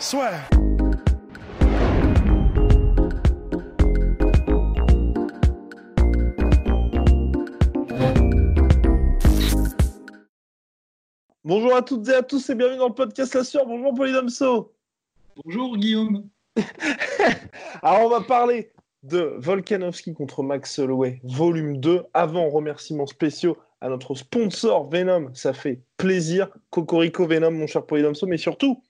Soit. Bonjour à toutes et à tous et bienvenue dans le podcast La Sueur. Bonjour Polydomso. Bonjour Guillaume. Alors on va parler de Volkanovski contre Max Holloway, volume 2. Avant, remerciements spéciaux à notre sponsor Venom. Ça fait plaisir. Cocorico Venom, mon cher Polydomso. Mais surtout,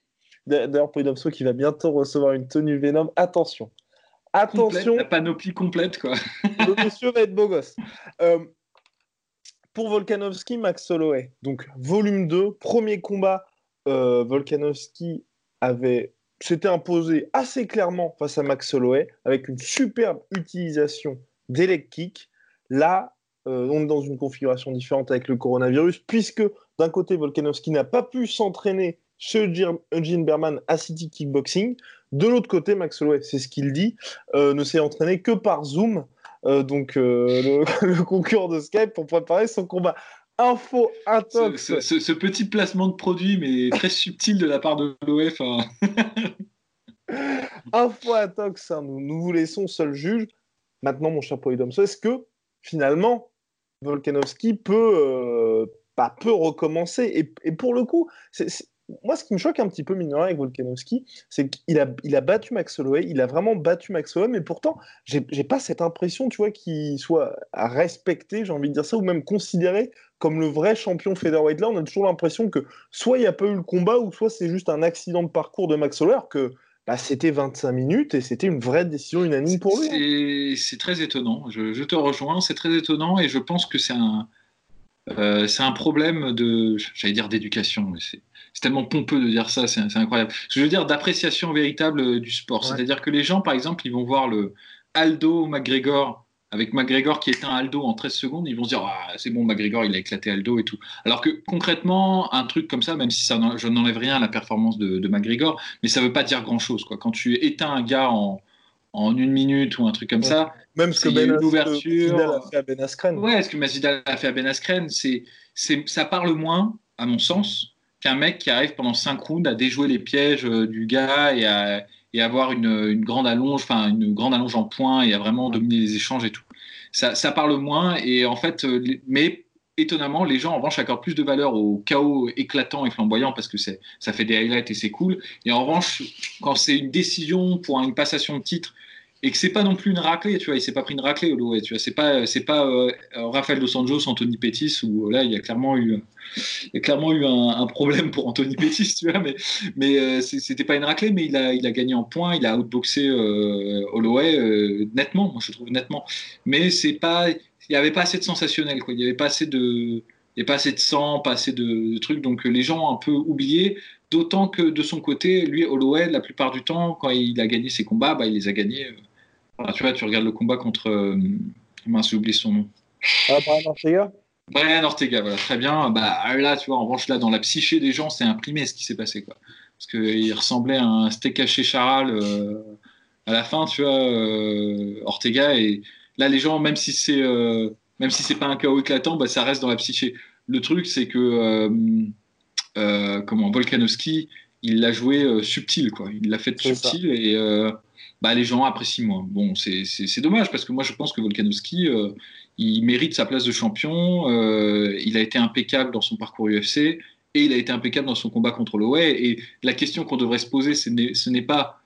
d'ailleurs, Polydomso qui va bientôt recevoir une tenue Venom. Attention. Attention. la panoplie complète, quoi. le monsieur va être beau gosse. Euh, pour Volkanovski, Max Holloway. Donc, volume 2, premier combat. Euh, Volkanovski avait s'était imposé assez clairement face à Max Holloway avec une superbe utilisation des leg kicks. Là, euh, on est dans une configuration différente avec le coronavirus, puisque d'un côté, Volkanovski n'a pas pu s'entraîner chez Eugene Berman à City Kickboxing. De l'autre côté, Max Holloway, c'est ce qu'il dit, euh, ne s'est entraîné que par Zoom, euh, donc le, le, concurrent de Skype, pour préparer son combat. Info intox. Ce, ce, ce, petit placement de produit, mais très subtil de la part de l'OF. Hein. Info intox, hein. nous, nous vous laissons seul juge. Maintenant, mon cher Polydomso, est-ce que finalement, Volkanovski peut, euh, peut recommencer? Et, et, pour le coup, c'est, moi, ce qui me choque un petit peu, mine avec Volkanovski, c'est qu'il a, il a battu Max Holloway, il a vraiment battu Max Holloway, mais pourtant, j'ai, j'ai pas cette impression, tu vois, qu'il soit respecté, j'ai envie de dire ça, ou même considéré comme le vrai champion featherweight. Là, on a toujours l'impression que soit il n'y a pas eu le combat, ou soit c'est juste un accident de parcours de Max Holloway, que bah, c'était 25 minutes et c'était une vraie décision unanime pour lui. Hein. C'est, très étonnant, je, te rejoins, c'est très étonnant, et je pense que c'est un... Euh, c'est un problème de, j'allais dire d'éducation, mais c'est, tellement pompeux de dire ça, c'est, incroyable. Je veux dire d'appréciation véritable du sport. Ouais. C'est-à-dire que les gens, par exemple, ils vont voir le Aldo McGregor avec McGregor qui éteint Aldo en 13 secondes, ils vont se dire ah, c'est bon, McGregor il a éclaté Aldo et tout. Alors que concrètement, un truc comme ça, même si ça, je n'enlève rien à la performance de, de McGregor, mais ça veut pas dire grand chose. Quoi. Quand tu éteins un gars en, en une minute ou un truc comme ouais. ça, même ce que Ben a fait à Ben Askren. Ouais, ce que Masvidal a fait à Ben Askren, c'est, c'est, ça parle moins, à mon sens, qu'un mec qui arrive pendant 5 rounds à déjouer les pièges du gars et à, et avoir une, une, grande allonge, enfin une grande allonge en points et à vraiment dominer les échanges et tout. Ça, ça parle moins et en fait, mais étonnamment, les gens en revanche accordent plus de valeur au chaos éclatant et flamboyant parce que ça fait des highlights et c'est cool. Et en revanche, quand c'est une décision pour une passation de titre et que c'est pas non plus une raclée, tu vois, il s'est pas pris une raclée Holloway, tu vois, c'est pas c'est pas euh, Rafael dos Anjos, Anthony Pettis où là il y a clairement eu clairement eu un, problème pour Anthony Pettis, tu vois, mais mais euh, c'était pas une raclée, mais il a il a gagné en points, il a outboxé euh, Holloway euh, nettement, moi je trouve nettement, mais c'est pas il y avait pas assez de sensationnel quoi, il y avait pas assez de il n'y a pas assez de sang, pas assez de, de trucs, donc les gens ont un peu oublié. D'autant que de son côté, lui, Holloway, la plupart du temps, quand il a gagné ses combats, bah, il les a gagnés. Enfin, tu vois, tu regardes le combat contre. Euh, mince, j'ai oublié son nom. Ah, Brian Ortega? Brian Ortega, voilà, très bien. Bah, là, tu vois, en revanche, là, dans la psyché des gens, c'est imprimé ce qui s'est passé. Quoi. Parce qu'il ressemblait à un steak haché charal euh, à la fin, tu vois, euh, Ortega. Et là, les gens, même si c'est euh, même si c'est pas un chaos éclatant, bah, ça reste dans la psyché. Le truc, c'est que euh, comment Volkanovski, il l'a joué subtil, quoi. Il l'a fait subtil ça. et bah, les gens apprécient moins. Bon, c'est dommage parce que moi je pense que Volkanovski, euh, il mérite sa place de champion. Euh, il a été impeccable dans son parcours UFC et il a été impeccable dans son combat contre Holloway. Et la question qu'on devrait se poser, ce n'est pas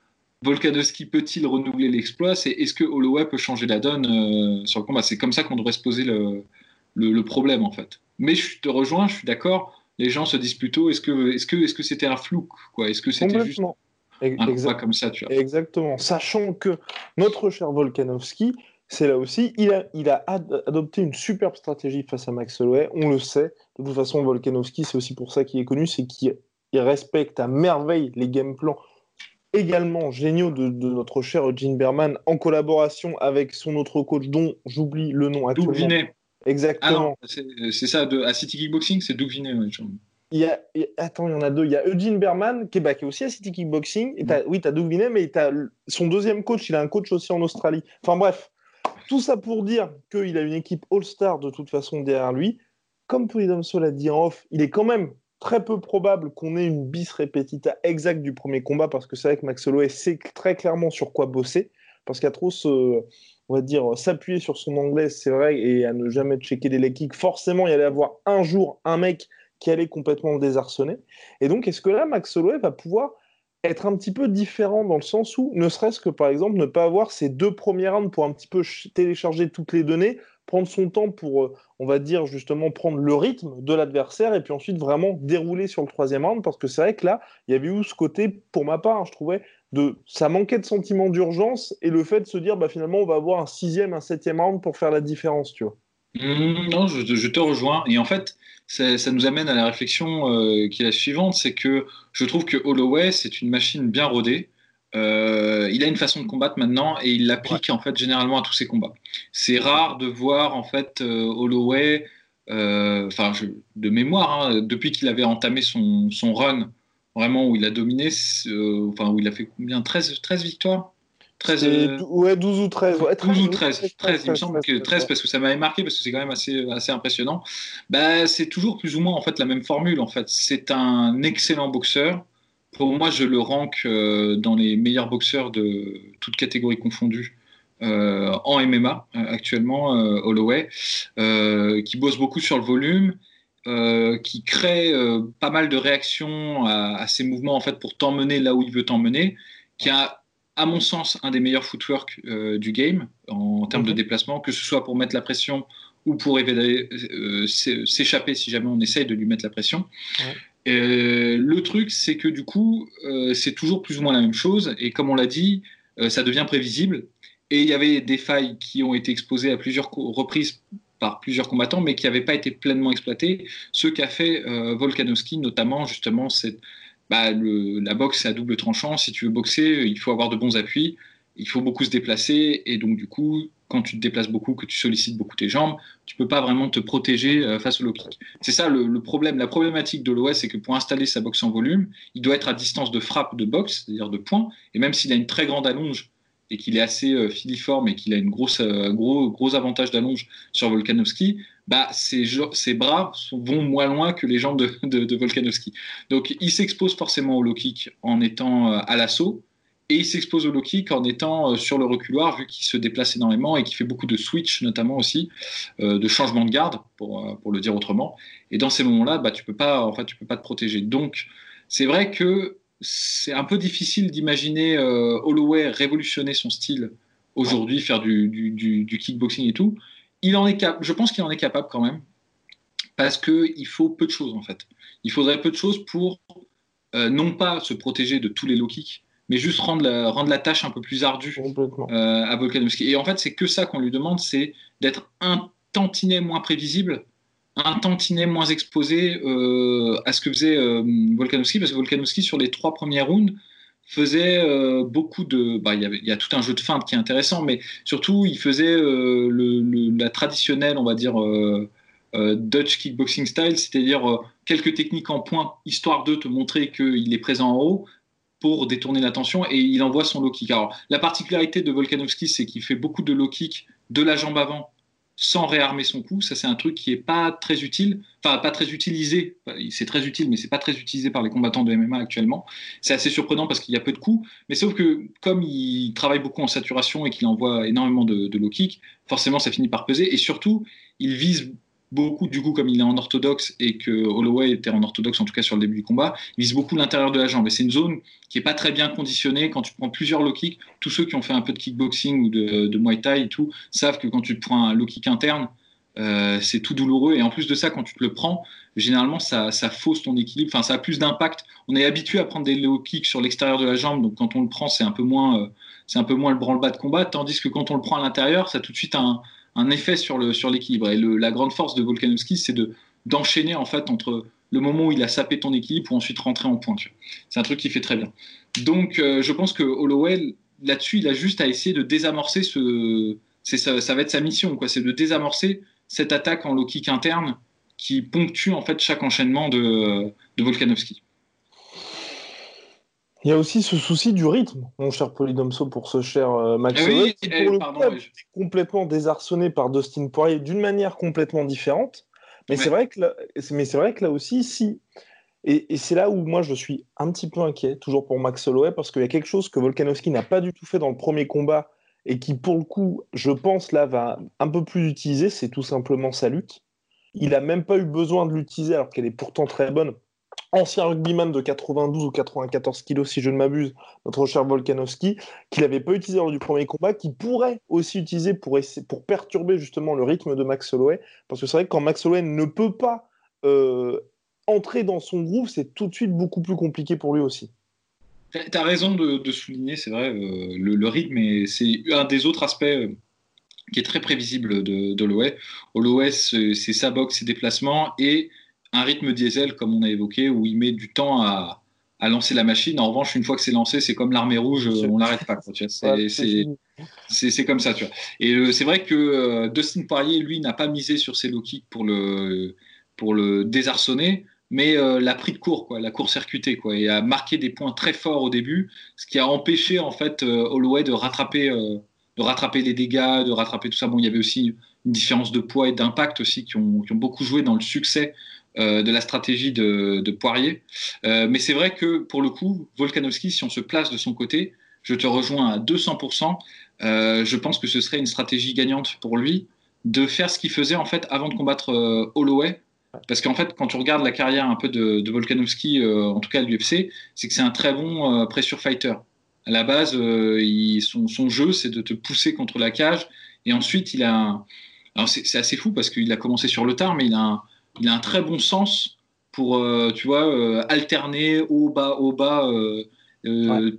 Volkanovski peut-il renouveler l'exploit, c'est est-ce que Holloway peut changer la donne euh, sur le combat? C'est comme ça qu'on devrait se poser le, le, le, problème en fait. Mais je te rejoins, je suis d'accord. Les gens se disent plutôt est-ce que est-ce que est-ce que c'était un flou quoi? Est-ce que c'était juste un combat comme ça, tu vois? Exactement. Sachant que notre cher Volkanovski, c'est là aussi, il a, il a ad adopté une superbe stratégie face à Max Holloway. On le sait. De toute façon, Volkanovski, c'est aussi pour ça qu'il est connu, c'est qu'il il respecte à merveille les game plans également géniaux de, notre cher Gene Berman en collaboration avec son autre coach dont j'oublie le nom actuellement. Doug Vinet. Exactement. Ah c'est ça, de, à City Kickboxing, c'est Doug Vinet. il y a, attends, il y en a deux. Il y a Eugene Berman qui est, bah, qui est aussi à City Kickboxing. Et oui, tu as Doug Vinet, mais as son deuxième coach, il a un coach aussi en Australie. Enfin bref, tout ça pour dire qu'il a une équipe All-Star de toute façon derrière lui. Comme Freedom Soul a dit en off, il est quand même très peu probable qu'on ait une bis répétita exacte du premier combat parce que c'est vrai que Max Holloway sait très clairement sur quoi bosser. Parce qu'à trop se, on va dire, s'appuyer sur son anglais, c'est vrai, et à ne jamais checker des leg kicks, forcément, il allait avoir un jour un mec qui allait complètement le désarçonner. Et donc, est-ce que là, Max Holloway va pouvoir être un petit peu différent dans le sens où, ne serait-ce que par exemple, ne pas avoir ces deux premiers rounds pour un petit peu télécharger toutes les données, prendre son temps pour, euh, on va dire justement, prendre le rythme de l'adversaire et puis ensuite vraiment dérouler sur le troisième round parce que c'est vrai que là, il y avait eu ce côté, pour ma part, hein, je trouvais, de ça manquait de sentiment d'urgence et le fait de se dire, bah, finalement, on va avoir un sixième, un septième round pour faire la différence, tu vois. Mmh, non, je, te rejoins. Et en fait, ça, nous amène à la réflexion euh, qui est la suivante, c'est que je trouve que Holloway, c'est une machine bien rodée. Euh, il a une façon de combattre maintenant et il l'applique en fait généralement à tous ses combats. C'est rare de voir en fait euh, Holloway, euh, enfin de mémoire, hein, depuis qu'il avait entamé son, son, run, vraiment où il a dominé, enfin où il a fait combien 13, 13 victoires? 13, ouais, 12 ou 13. 12 ou 13, 13, il me semble que 13 parce que ça m'avait marqué parce que c'est quand même assez, assez impressionnant. Bah, c'est toujours plus ou moins en fait la même formule en fait. C'est un excellent boxeur pour moi, je le rank euh, dans les meilleurs boxeurs de toutes catégories confondues. Euh, en MMA euh, actuellement, Holloway, qui bosse beaucoup sur le volume, qui crée pas mal de réactions à, ses mouvements en fait pour t'emmener là où il veut t'emmener, qui a à mon sens un des meilleurs footwork du game en, termes de mhm. déplacement, que ce soit pour mettre la pression ou pour s'échapper si jamais on essaye de lui mettre la pression. Euh, le truc, c'est que du coup, euh, c'est toujours plus ou moins la même chose. Et comme on l'a dit, euh, ça devient prévisible. Et il y avait des failles qui ont été exposées à plusieurs reprises par plusieurs combattants, mais qui n'avaient pas été pleinement exploitées. Ce qu'a fait Volkanovski, notamment, justement, c'est bah, la boxe à double tranchant. Si tu veux boxer, il faut avoir de bons appuis, il faut beaucoup se déplacer. Et donc, du coup, quand tu te déplaces beaucoup, que tu sollicites beaucoup tes jambes, tu peux pas vraiment te protéger euh, face au low kick. C'est ça le, problème. La problématique de l'OS, c'est que pour installer sa boxe en volume, il doit être à distance de frappe de boxe, c'est-à-dire de points. Et même s'il a une très grande allonge et qu'il est assez euh, filiforme et qu'il a une grosse, euh, gros, avantage d'allonge sur Volkanovski, bah, ses, ses, bras vont moins loin que les jambes de, de, de Volkanovski. Donc il s'expose forcément au low kick en étant à l'assaut et il s'expose au low kick en étant euh, sur le reculoir, vu qu'il se déplace énormément et qu'il fait beaucoup de switch, notamment aussi, euh, de changement de garde, pour, euh, pour le dire autrement. Et dans ces moments-là, bah, tu peux pas, en tu peux pas te protéger. Donc, c'est vrai que c'est un peu difficile d'imaginer Holloway révolutionner son style aujourd'hui, faire du, du, kickboxing et tout. Il en est je pense qu'il en est capable quand même, parce qu'il faut peu de choses en fait. Il faudrait peu de choses pour non pas se protéger de tous les low kicks, mais juste rendre la, rendre la tâche un peu plus ardue euh, à Volkanovski. Et en fait, c'est que ça qu'on lui demande, c'est d'être un tantinet moins prévisible, un tantinet moins exposé euh, à ce que faisait euh, Volkanovski, parce que Volkanovski, sur les trois premiers rounds, faisait beaucoup de... Bah, il y, y, a tout un jeu de feinte qui est intéressant, mais surtout, il faisait le, la traditionnelle, on va dire... Dutch kickboxing style, c'est-à-dire quelques techniques en point, histoire de te montrer qu'il est présent en haut, pour détourner l'attention et il envoie son low kick. Alors, la particularité de Volkanovski, c'est qu'il fait beaucoup de low kick de la jambe avant sans réarmer son cou. Ça, c'est un truc qui est pas très utile, enfin, pas très utilisé. C'est très utile, mais c'est pas très utilisé par les combattants de MMA actuellement. C'est assez surprenant parce qu'il y a peu de coups, mais sauf que comme il travaille beaucoup en saturation et qu'il envoie énormément de, de low kick, forcément, ça finit par peser et surtout, il vise beaucoup, du coup, comme il est en orthodoxe et que Holloway était en orthodoxe, en tout cas sur le début du combat, il vise beaucoup l'intérieur de la jambe. Et c'est une zone qui est pas très bien conditionnée. Quand tu prends plusieurs low kicks, tous ceux qui ont fait un peu de kickboxing ou de, Muay Thai et tout savent que quand tu prends un low kick interne, euh, c'est tout douloureux. Et en plus de ça, quand tu te le prends, généralement, ça, ça fausse ton équilibre. Enfin, ça a plus d'impact. On est habitué à prendre des low kicks sur l'extérieur de la jambe, donc quand on le prend, c'est un peu moins, euh, c'est un peu moins le branle-bas de combat. Tandis que quand on le prend à l'intérieur, ça a tout de suite un, un effet sur le sur l'équilibre. Et la grande force de Volkanovski, c'est de d'enchaîner en fait entre le moment où il a sapé ton équipe ou ensuite rentrer en point. C'est un truc qu'il fait très bien. Donc, euh, je pense que Holloway, là-dessus, il a juste à essayer de désamorcer ce. Ça, ça va être sa mission, quoi. C'est de désamorcer cette attaque en low kick interne qui ponctue en fait chaque enchaînement de, de Volkanovski. Il y a aussi ce souci du rythme, mon cher Polydomso, pour ce cher euh, Max oui, qui, eh, pour le coup, complètement désarçonné par Dustin Poirier d'une manière complètement différente. Mais c'est vrai que là, mais c'est vrai que là aussi, si. Et, et c'est là où moi je suis un petit peu inquiet, toujours pour Max Holloway, parce qu'il y a quelque chose que Volkanovski n'a pas du tout fait dans le premier combat et qui, pour le coup, je pense là va un peu plus utiliser, c'est tout simplement sa lutte. Il n'a même pas eu besoin de l'utiliser alors qu'elle est pourtant très bonne. Ancien rugbyman de 92 ou 94 kilos, si je ne m'abuse, notre cher Volkanovski, qu'il n'avait pas utilisé lors du premier combat, qui pourrait aussi utiliser pour, essayer- pour perturber justement le rythme de Max Holloway. Parce que c'est vrai que quand Max Holloway ne peut pas euh, entrer dans son groove, c'est tout de suite beaucoup plus compliqué pour lui aussi. Tu as raison de, souligner, c'est vrai, euh, le, rythme, et c'est un des autres aspects euh, qui est très prévisible de, de Holloway. C'est sa boxe, ses déplacements et un rythme diesel, comme on a évoqué, où il met du temps à, à lancer la machine. En revanche, une fois que c'est lancé, c'est comme l'armée rouge, on l'arrête pas. c'est- comme ça, tu vois. Et euh, c'est vrai que euh, Dustin Poirier, lui, n'a pas misé sur ses low kicks pour le, pour le désarçonner, mais euh, l'a pris de court, quoi, l'a court-circuité, quoi, et a marqué des points très forts au début, ce qui a empêché en fait Holloway de rattraper, de rattraper les dégâts, de rattraper tout ça. Bon, il y avait aussi une différence de poids et d'impact aussi qui ont, qui ont beaucoup joué dans le succès euh, de la stratégie de, Poirier. Euh, mais c'est vrai que pour le coup, Volkanovski, si on se place de son côté, je te rejoins à 200%. Euh, je pense que ce serait une stratégie gagnante pour lui de faire ce qu'il faisait en fait avant de combattre Holloway. Parce qu'en fait, quand tu regardes la carrière un peu de, de Volkanovski, en tout cas à l'UFC, c'est que c'est un très bon pressure fighter. À la base, son, jeu, c'est de te pousser contre la cage. Et ensuite, il a. un- c'est assez fou parce qu'il a commencé sur le tard, mais il a un, il a un très bon sens pour, euh, tu vois, euh, alterner haut, bas, haut, bas. euh,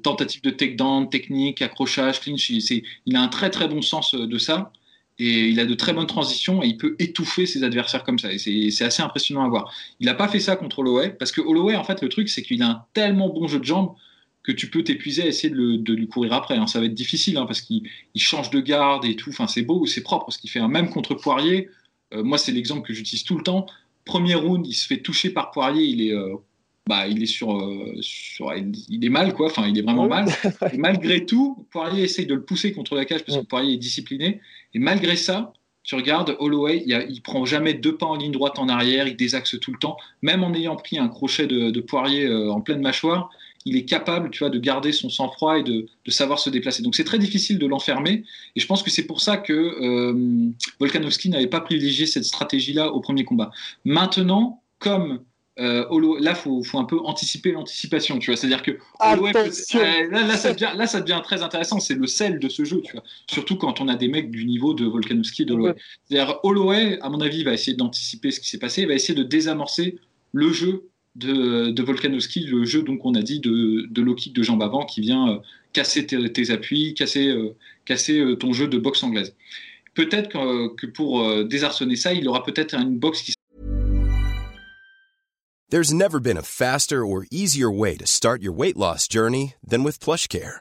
tentative de takedown, technique, accrochage, clinch. Il, il a un très très bon sens de ça et il a de très bonnes transitions et il peut étouffer ses adversaires comme ça. Et c'est assez impressionnant à voir. Il n'a pas fait ça contre Holloway parce que Holloway, en fait, le truc, c'est qu'il a un tellement bon jeu de jambes que tu peux t'épuiser à essayer de, le- de lui courir après. hein. Ça va être difficile hein, parce qu'il il change de garde et tout. Enfin, c'est beau, c'est propre ce qu'il fait. hein. Même contre Poirier, moi, c'est l'exemple que j'utilise tout le temps. Premier round, il se fait toucher par Poirier, il est, euh, bah, il est sur, euh, sur- il, est mal quoi. Enfin, il est vraiment mal. Et malgré tout, Poirier essaye de le pousser contre la cage parce que Poirier est discipliné. Et malgré ça, tu regardes Holloway, il, a- il prend jamais deux pas en ligne droite en arrière, il désaxe tout le temps. Même en ayant pris un crochet de, de Poirier euh, en pleine mâchoire, il est capable, tu vois, de garder son sang-froid et de, de savoir se déplacer. Donc c'est très difficile de l'enfermer. Et je pense que c'est pour ça que euh, Volkanovski n'avait pas privilégié cette stratégie-là au premier combat. Maintenant, comme euh, là, faut, faut un peu anticiper l'anticipation, tu vois. C'est-à-dire que euh, là, là, ça devient, là, ça devient très intéressant. C'est le sel de ce jeu, tu vois. Surtout quand on a des mecs du niveau de Volkanovski et de Holloway. Ouais. C'est-à-dire, Holloway, à mon avis, va essayer d'anticiper ce qui s'est passé, il va essayer de désamorcer le jeu de, de Volkanovski, le jeu, donc, on a dit, de, de low kick de jambes avant qui vient euh, casser tes, tes appuis, casser, euh, casser euh, ton jeu de boxe anglaise. Peut-être que, que pour désarçonner ça, il aura peut-être une boxe qui There's never been a faster or easier way to start your weight loss journey than with PlushCare.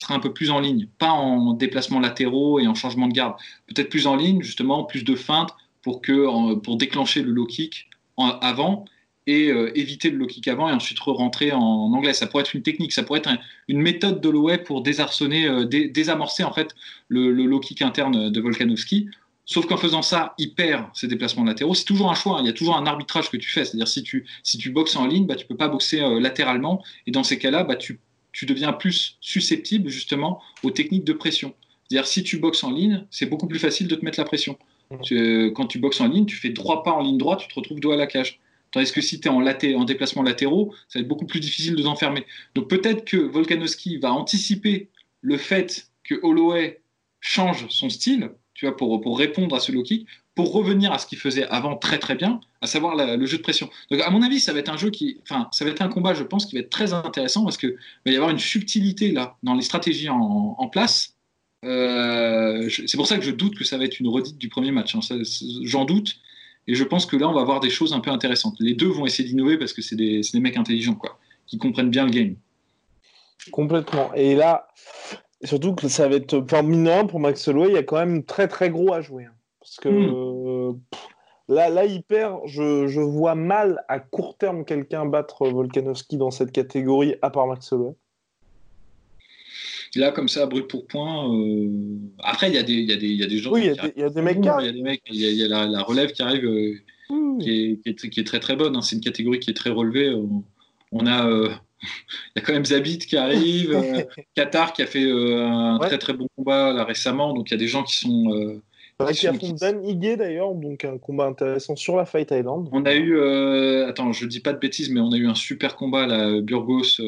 Sera un peu plus en ligne, pas en déplacement latéraux et en changement de garde, peut-être plus en ligne, justement, plus de feintes pour, que, pour déclencher le low kick en- avant et euh, éviter le low kick avant et ensuite re-rentrer en, anglais. Ça pourrait être une technique, ça pourrait être un- une méthode d'Holloway pour désarçonner, euh, dé- désamorcer en fait le, low kick interne de Volkanovski. Sauf qu'en faisant ça, il perd ses déplacements latéraux. C'est toujours un choix, hein. il y a toujours un arbitrage que tu fais. C'est-à-dire si tu, si tu boxes en ligne, bah, tu peux pas boxer euh, latéralement. Et dans ces cas-là, bah, tu tu deviens plus susceptible justement aux techniques de pression. C'est-à-dire si tu boxes en ligne, c'est beaucoup plus facile de te mettre la pression. Mhm. Tu- quand tu boxes en ligne, tu fais trois pas en ligne droite, tu te retrouves dos à la cage. Tandis que si tu es en, en déplacement latéraux, ça va être beaucoup plus difficile de t'enfermer. Donc peut-être que Volkanovski va anticiper le fait que Holloway change son style, tu vois, pour, pour répondre à ce low kick, pour revenir à ce qu'il faisait avant très très bien, à savoir le jeu de pression. Donc à mon avis, ça va être un jeu qui, enfin, ça va être un combat, je pense, qui va être très intéressant parce que va y avoir une subtilité là dans les stratégies en, place. Euh, c'est pour ça que je doute que ça va être une redite du premier match. Hein. J'en doute. Et je pense que là, on va voir des choses un peu intéressantes. Les deux vont essayer d'innover parce que c'est des, des, mecs intelligents, quoi, qui comprennent bien le game. Complètement. Et là, surtout que ça va être. Enfin, mineur pour Max Holloway, il y a quand même très très gros à jouer. Hein. Parce que hmm. là, là, il perd. Je, je, vois mal à court terme quelqu'un battre Volkanovski dans cette catégorie, à part Max Holloway. Là, comme ça, brut pour point. Euh, après, il y, a des, y, a des, y a des gens. Oui, il y, a des mecs. Il y a des mecs. Il y, a, la, relève qui arrive, euh, qui, est, qui, est, qui, est, très très bonne. Hein. C'est une catégorie qui est très relevée. On, a. Euh, il y a quand même Zabit qui arrive, Qatar qui a fait un très très bon combat là, récemment, donc il y a des gens qui sont. Euh, qui affronte Dan Higuet d'ailleurs, donc un combat intéressant sur la Fight Island. On a eu, attends, je dis pas de bêtises, mais on a eu un super combat là, Burgos,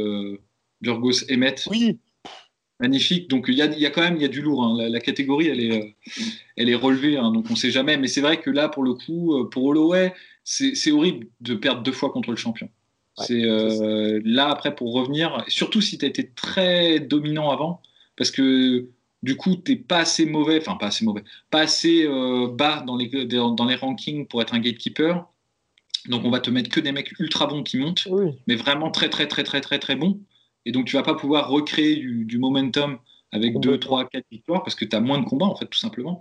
Burgos Emmet. Oui, Magnifique. Donc il y a, y a, quand même il y a du lourd. Hein. La, catégorie elle est, euh, elle est relevée, hein, donc on ne sait jamais. Mais c'est vrai que là pour le coup, euh, pour Holloway, c'est horrible de perdre deux fois contre le champion. c'est euh, là après pour revenir, surtout si tu as été très dominant avant, parce que du coup tu n'es pas assez mauvais, enfin pas assez mauvais, pas assez bas dans les, dans les rankings pour être un gatekeeper. Donc on va te mettre que des mecs ultra bons qui montent, mais vraiment très très très très très très bons. Et donc, tu vas pas pouvoir recréer du, momentum avec 2, 3, 4 victoires parce que tu as moins de combats, en fait, tout simplement.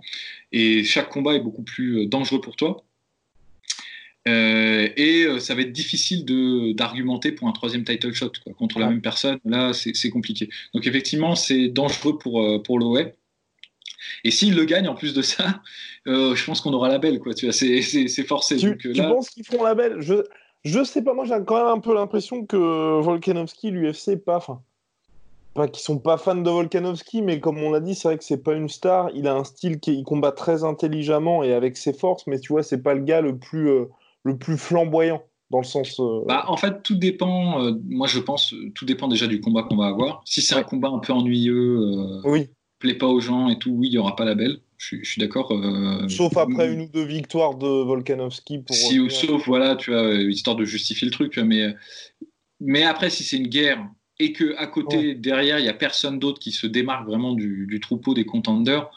Et chaque combat est beaucoup plus euh, dangereux pour toi. Euh, et euh, ça va être difficile d'argumenter pour un troisième title shot contre la même personne. Là, c'est compliqué. Donc, effectivement, c'est dangereux pour, pour l'OE. Et s'il le gagne, en plus de ça, je pense qu'on aura la belle. C'est forcé. Tu, tu penses qu'ils feront la belle? Je, je sais pas, moi j'ai quand même un peu l'impression que Volkanovski, l'UFC, pas, enfin, pas qu'ils sont pas fans de Volkanovski, mais comme on l'a dit, c'est vrai que c'est pas une star. Il a un style qui il combat très intelligemment et avec ses forces, mais tu vois, c'est pas le gars le plus, euh, le plus flamboyant dans le sens. Euh, bah, en fait, tout dépend. Euh, moi, je pense, tout dépend déjà du combat qu'on va avoir. Si c'est un combat un peu ennuyeux, oui. plaît pas aux gens et tout, oui, il y aura pas la belle. Je, suis d'accord. Euh, sauf après une ou deux victoires de Volkanovski. Pour si, ou sauf, voilà, tu as histoire de justifier le truc. Mais, mais après, si c'est une guerre et que à côté, derrière, il y a personne d'autre qui se démarque vraiment du, troupeau des contenders,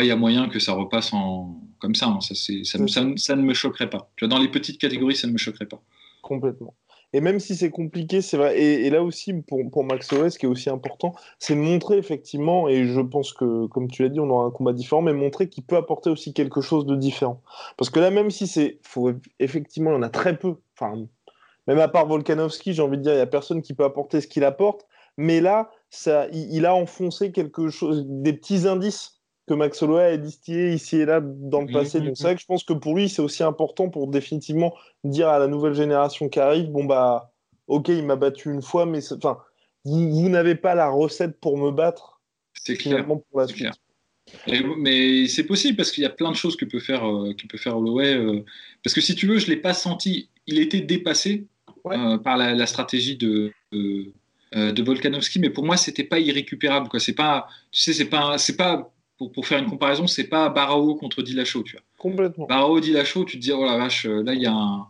il y a moyen que ça repasse en comme ça. Hein. ça, ça, ça, ça, ne me choquerait pas. Tu vois, dans les petites catégories, ça ne me choquerait pas. Complètement. Et même si c'est compliqué, c'est vrai. Et, là aussi, pour, pour Max Holloway, ce qui est aussi important, c'est de montrer effectivement, et je pense que, comme tu l'as dit, on aura un combat différent, mais montrer qu'il peut apporter aussi quelque chose de différent. Parce que là, même si c'est. Faut, effectivement, il y en a très peu. Enfin, même à part Volkanovski, j'ai envie de dire, il n'y a personne qui peut apporter ce qu'il apporte. Mais là, ça, il a enfoncé quelque chose, des petits indices que Max Holloway a distillé ici et là dans le passé. Donc c'est vrai que je pense que pour lui, c'est aussi important pour définitivement dire à la nouvelle génération qui arrive, bon bah, ok, il m'a battu une fois, mais enfin, vous, n'avez pas la recette pour me battre. C'est clair. Pour la suite. mais c'est possible parce qu'il y a plein de choses que peut faire, euh, que peut faire Holloway. Euh, parce que si tu veux, je l'ai pas senti. Il était dépassé euh, par la, stratégie de, de Volkanovski, mais pour moi, c'était pas irrécupérable. Quoi. C'est pas, tu sais, c'est pas, c'est pas pour, pour, faire une comparaison, c'est pas Barao contre Dillashaw, tu vois. Complètement. Barao, Dillashaw, tu te dis, oh la vache, là, il y a un,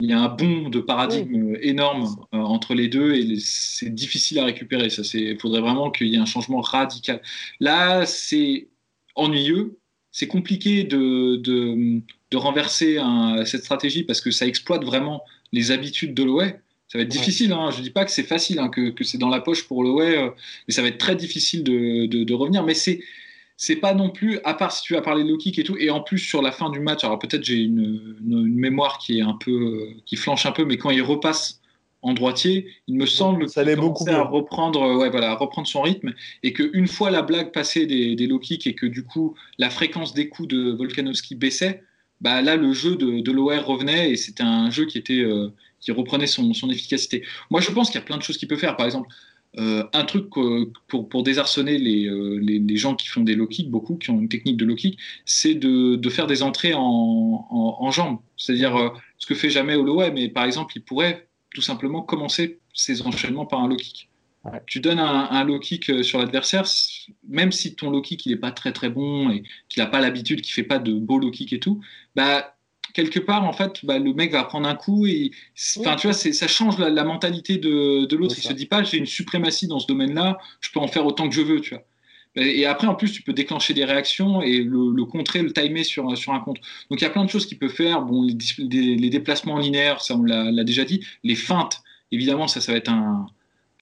il y a un bond de paradigme énorme euh, entre les deux et c'est difficile à récupérer. Ça, il faudrait vraiment qu'il y ait un changement radical. Là, c'est ennuyeux, c'est compliqué de, de, de renverser cette stratégie parce que ça exploite vraiment les habitudes de l'OE. Ça va être difficile, hein. je ne dis pas que c'est facile, hein, que, que c'est dans la poche pour l'OE, euh, mais ça va être très difficile de, de, de revenir. Mais c'est c'est pas non plus, à part si tu as parlé de low kick et tout, et en plus sur la fin du match, alors peut-être j'ai une, mémoire qui est un peu, qui flanche un peu, mais quand il repasse en droitier, il me semble ça allait beaucoup à reprendre, ouais, voilà, reprendre son rythme, et qu'une fois la blague passée des, des low kicks et que du coup la fréquence des coups de Volkanovski baissait, bah là le jeu de, de l'OR revenait et c'était un jeu qui était, euh, qui reprenait son, son efficacité. Moi je pense qu'il y a plein de choses qu'il peut faire, par exemple euh, un truc pour, pour désarçonner les, les, gens qui font des low kicks, beaucoup qui ont une technique de low kick, c'est de, de, faire des entrées en, en, jambes. C'est-à-dire ce que fait jamais Holloway, mais par exemple, il pourrait tout simplement commencer ses enchaînements par un low kick. Tu donnes un, un, low kick sur l'adversaire, même si ton low kick il est pas très très bon et qu'il n'a pas l'habitude, qu'il fait pas de beau low kick et tout, bah quelque part, en fait, bah, le mec va prendre un coup et, enfin, tu vois, ça change la, mentalité de, de l'autre. Il se dit pas, j'ai une suprématie dans ce domaine-là, je peux en faire autant que je veux, tu vois. Et après, en plus, tu peux déclencher des réactions et le, contrer, le timer sur, sur un compte. Donc, il y a plein de choses qu'il peut faire. Bon, les, les déplacements linéaires, ça, on l'a déjà dit. Les feintes, évidemment, ça, ça va être un.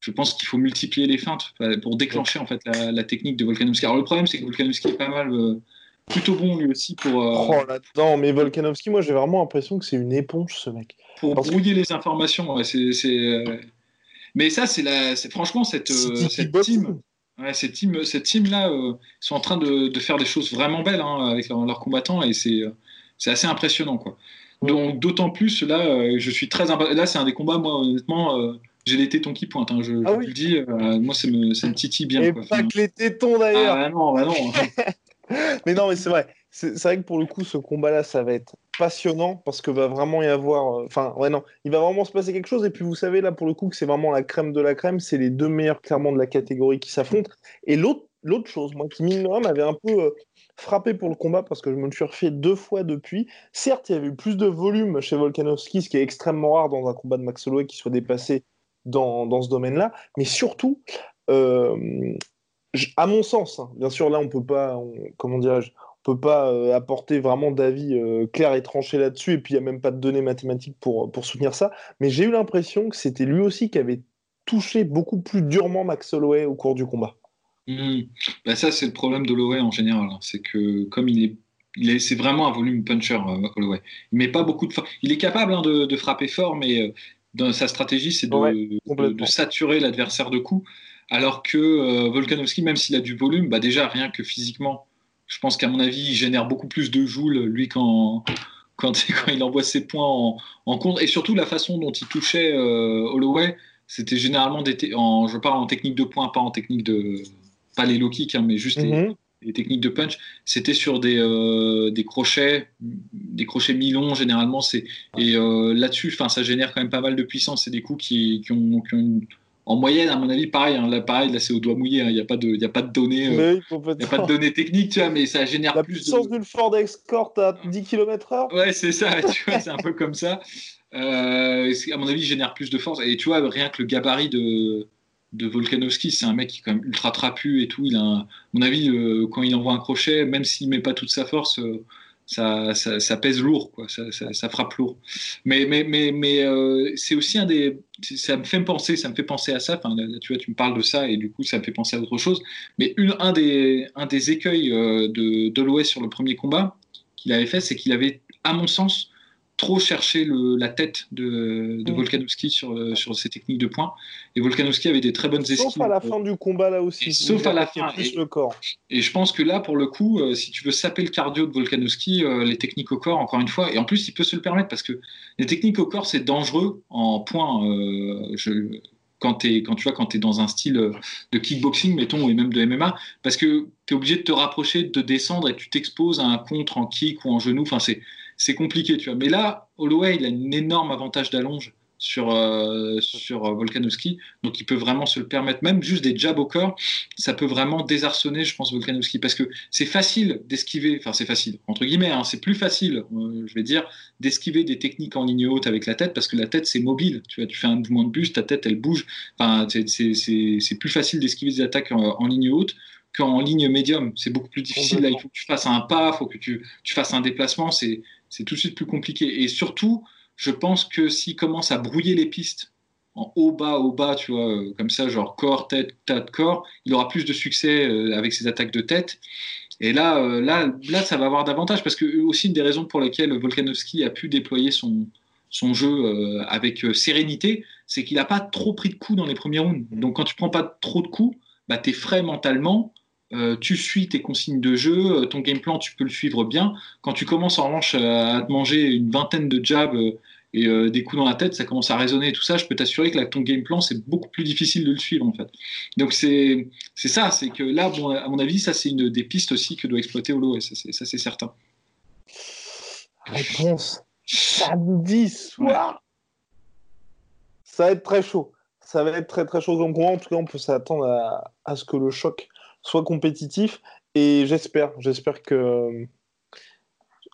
Je pense qu'il faut multiplier les feintes pour déclencher, en fait, la, technique de Volkanovski. Alors, le problème, c'est que Volkanovski est pas mal. Euh, plutôt bon lui aussi pour. Euh, oh là-dedans, mais Volkanovski, moi j'ai vraiment l'impression que c'est une éponge ce mec. Pour brouiller les informations, ouais, c'est. Euh, mais ça, c'est la, franchement cette, euh, cette team. Ouais, cette team, cette team là sont en train de, de, faire des choses vraiment belles hein, avec leurs combattants et c'est, c'est assez impressionnant quoi. Donc d'autant plus là, je suis très là c'est un des combats moi honnêtement j'ai les tétons qui pointent, hein, je, ah je le dis. moi, ça me, ça me titille bien. Et pas que les tétons d'ailleurs. Ah, bah non, bah non. mais non, mais c'est vrai. C'est vrai que pour le coup, ce combat-là, ça va être passionnant parce que va vraiment y avoir. Euh, enfin, ouais, non, il va vraiment se passer quelque chose. Et puis, vous savez, là, pour le coup, que c'est vraiment la crème de la crème. C'est les deux meilleurs, clairement, de la catégorie qui s'affrontent. Et l'autre chose, moi, qui, mine m'avait un peu euh, frappé pour le combat parce que je me suis refait deux fois depuis. Certes, il y avait eu plus de volume chez Volkanovski, ce qui est extrêmement rare dans un combat de Max Holloway qui soit dépassé dans, dans ce domaine-là. Mais surtout, euh, à mon sens, hein, bien sûr, là, on peut pas, comment dirais-je, on peut pas euh, apporter vraiment d'avis euh, clair et tranché là-dessus, et puis il n'y a même pas de données mathématiques pour, pour soutenir ça. Mais j'ai eu l'impression que c'était lui aussi qui avait touché beaucoup plus durement Max Holloway au cours du combat. Mmh. Bah, ça, c'est le problème de Holloway en général. Hein. C'est que comme il est c'est vraiment un volume puncher, euh, Holloway. Il met pas beaucoup de Il est capable hein, de, frapper fort, mais dans sa stratégie, c'est de, de, saturer l'adversaire de coups. Alors que euh, Volkanovski, même s'il a du volume, bah déjà rien que physiquement, je pense qu'à mon avis, il génère beaucoup plus de joules, lui, quand, quand, quand il envoie ses points en, en, contre. Et surtout, la façon dont il touchait euh, Holloway, c'était généralement, des en, je parle en technique de points, pas en technique de. Pas les low kicks, hein, mais juste les, mhm. techniques de punch. C'était sur des, euh, des crochets, des crochets mi-longs, généralement. Et là-dessus, ça génère quand même pas mal de puissance. C'est des coups qui, qui, ont, qui ont une en moyenne, à mon avis, pareil, hein, là, pareil, là, c'est au doigt mouillé, hein. il n'y a, pas de, a pas de données, euh, a pas de données techniques, tu vois, mais ça génère La plus puissance d'une Ford Escort à 10 km/h Ouais, c'est ça, tu vois, c'est un peu comme ça. Euh, à mon avis, il génère plus de force. Et tu vois, rien que le gabarit de, de Volkanovski, c'est un mec qui est quand même ultra trapu et tout. Il a, à mon avis, euh, quand il envoie un crochet, même s'il met pas toute sa force, ça, pèse lourd, quoi. Ça, frappe lourd. Mais, euh, c'est aussi un des. Ça me fait penser, ça me fait penser à ça. Tu vois, tu me parles de ça et du coup, ça me fait penser à autre chose. Mais un, des, écueils euh, de, de sur le premier combat qu'il avait fait, c'est qu'il avait, à mon sens, trop cherché le, la tête de, de mm. Volkanovski sur, euh, sur ses techniques de points. Et Volkanovski avait des très bonnes esquives. Sauf à la fin du combat, là aussi. sauf à la fin. Plus le corps. Et je pense que là, pour le coup, euh, si tu veux saper le cardio de Volkanovski, euh, les techniques au corps, encore une fois, et en plus, il peut se le permettre parce que les techniques au corps, c'est dangereux en points. Je, quand, es, quand tu vois quand tu es dans un style de kickboxing, mettons, et même de MMA, parce que tu es obligé de te rapprocher, de descendre et tu t'exposes à un contre en kick ou en genou. Enfin, c'est c'est compliqué, tu vois. Mais là, Holloway, il a un énorme avantage d'allonge sur, euh, sur euh, Volkanovski, donc il peut vraiment se le permettre. Même juste des jabs au corps, ça peut vraiment désarçonner, je pense, Volkanovski, parce que c'est facile d'esquiver, enfin c'est facile, entre guillemets, hein, c'est plus facile, euh, je vais dire, d'esquiver des techniques en ligne haute avec la tête, parce que la tête c'est mobile, tu vois, tu fais un mouvement de buste, ta tête elle bouge, enfin, c'est plus facile d'esquiver des attaques en, ligne haute qu'en ligne médium. C'est beaucoup plus difficile. Là, il faut que tu fasses un pas, il faut que tu, tu fasses un déplacement. C'est c'est tout de suite plus compliqué. Et surtout, je pense que s'il commence à brouiller les pistes en haut, bas, haut, bas, tu vois, euh, comme ça, genre corps, tête, tête, corps, il aura plus de succès euh, avec ses attaques de tête. Et là, euh, là, là, ça va avoir davantage parce que aussi une des raisons pour lesquelles Volkanovski a pu déployer son, son jeu avec sérénité, c'est qu'il n'a pas trop pris de coups dans les premiers rounds. Donc quand tu prends pas trop de coups, bah, tu es frais mentalement euh, tu suis tes consignes de jeu, euh, ton game plan, tu peux le suivre bien. Quand tu commences en revanche à te manger une vingtaine de jabs euh, et euh, des coups dans la tête, ça commence à résonner et tout ça, je peux t'assurer que là, ton game plan, c'est beaucoup plus difficile de le suivre en fait. Donc c'est ça, c'est que là, bon, à mon avis, ça c'est une des pistes aussi que doit exploiter Holo, ça c'est certain. Réponse samedi soir. Ça va être très chaud. Ça va être très très chaud. Donc en tout cas, on peut s'attendre à, à ce que le choc soit compétitif. Et j'espère, j'espère que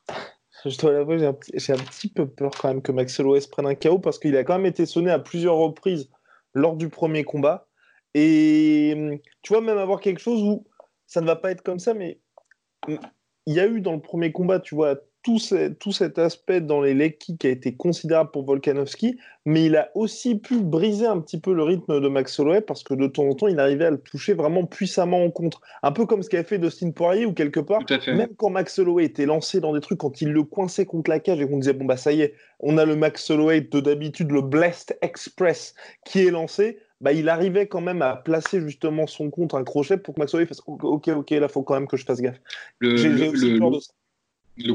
je dois l'avouer, j'ai un, petit peu peur quand même que Max Holloway prenne un KO parce qu'il a quand même été sonné à plusieurs reprises lors du premier combat. Et tu vois, même avoir quelque chose où ça ne va pas être comme ça, mais il y a eu dans le premier combat, tu vois, tout, tout cet aspect dans les leg kicks a été considérable pour Volkanovski, mais il a aussi pu briser un petit peu le rythme de Max Holloway parce que de temps en temps, il arrivait à le toucher vraiment puissamment en contre. Un peu comme ce qu'avait fait Dustin Poirier, ou quelque part, même quand Max Holloway était lancé dans des trucs, quand il le coinçait contre la cage et qu'on disait, bon, bah ça y est, on a le Max Holloway de d'habitude, le Blessed Express qui est lancé. Bah, il arrivait quand même à placer justement son contre un crochet pour que Max Holloway fasse ok, ok, là, faut quand même que je fasse gaffe. Le, le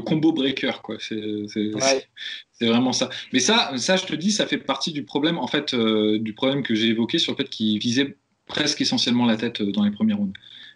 combo breaker, quoi. C'est vraiment ça. Mais ça, ça, je te dis, ça fait partie du problème, en fait, euh, du problème que j'ai évoqué sur le fait qu'il visait presque essentiellement la tête euh, dans les premiers rounds.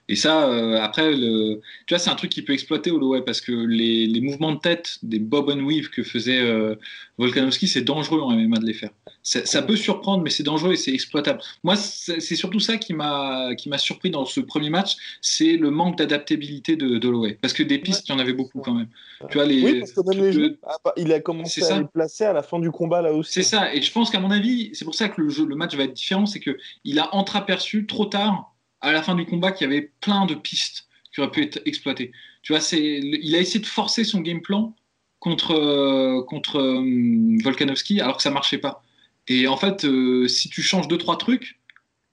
Et ça, euh, après, le... tu vois, c'est un truc qui peut exploiter Holloway parce que les, les, mouvements de tête des bob and weave que faisait euh, Volkanovski, c'est dangereux en MMA de les faire. Ça, peut surprendre, mais c'est dangereux et c'est exploitable. Moi, c'est surtout ça qui m'a qui m'a surpris dans ce premier match, c'est le manque d'adaptabilité de, Holloway. Parce que des pistes, il y en avait beaucoup quand même. Tu vois, les, oui, parce que même les ah, bah, il a commencé à les placer à la fin du combat là aussi. C'est ça. Et je pense qu'à mon avis, c'est pour ça que le, jeu, le match va être différent, c'est que il a entreaperçu trop tard à la fin du combat qu'il y avait plein de pistes qui auraient pu être exploitées. Tu vois, il a essayé de forcer son game plan contre, euh, contre euh, Volkanovski alors que ça marchait pas. Et en fait, euh, si tu changes deux trois trucs,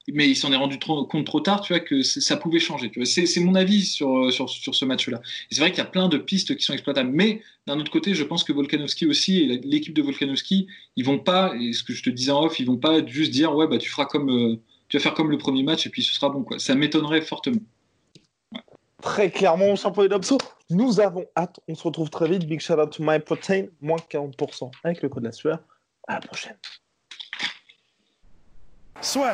mais il s'en est rendu compte trop tard, tu vois, que ça pouvait changer. C'est, mon avis sur, sur, sur ce match-là. c'est vrai qu'il y a plein de pistes qui sont exploitables. Mais d'un autre côté, je pense que Volkanovski aussi et l'équipe de Volkanovski, ils vont pas, et ce que je te disais en off, ils vont pas juste dire ouais bah tu feras comme tu vas faire comme le premier match et puis ce sera bon. Quoi. Ça m'étonnerait fortement. Très clairement, champion d'Obso, nous avons hâte. On se retrouve très vite. Big shout out to MyProtein, moins 40% avec le code de la sueur. À la prochaine. Soit.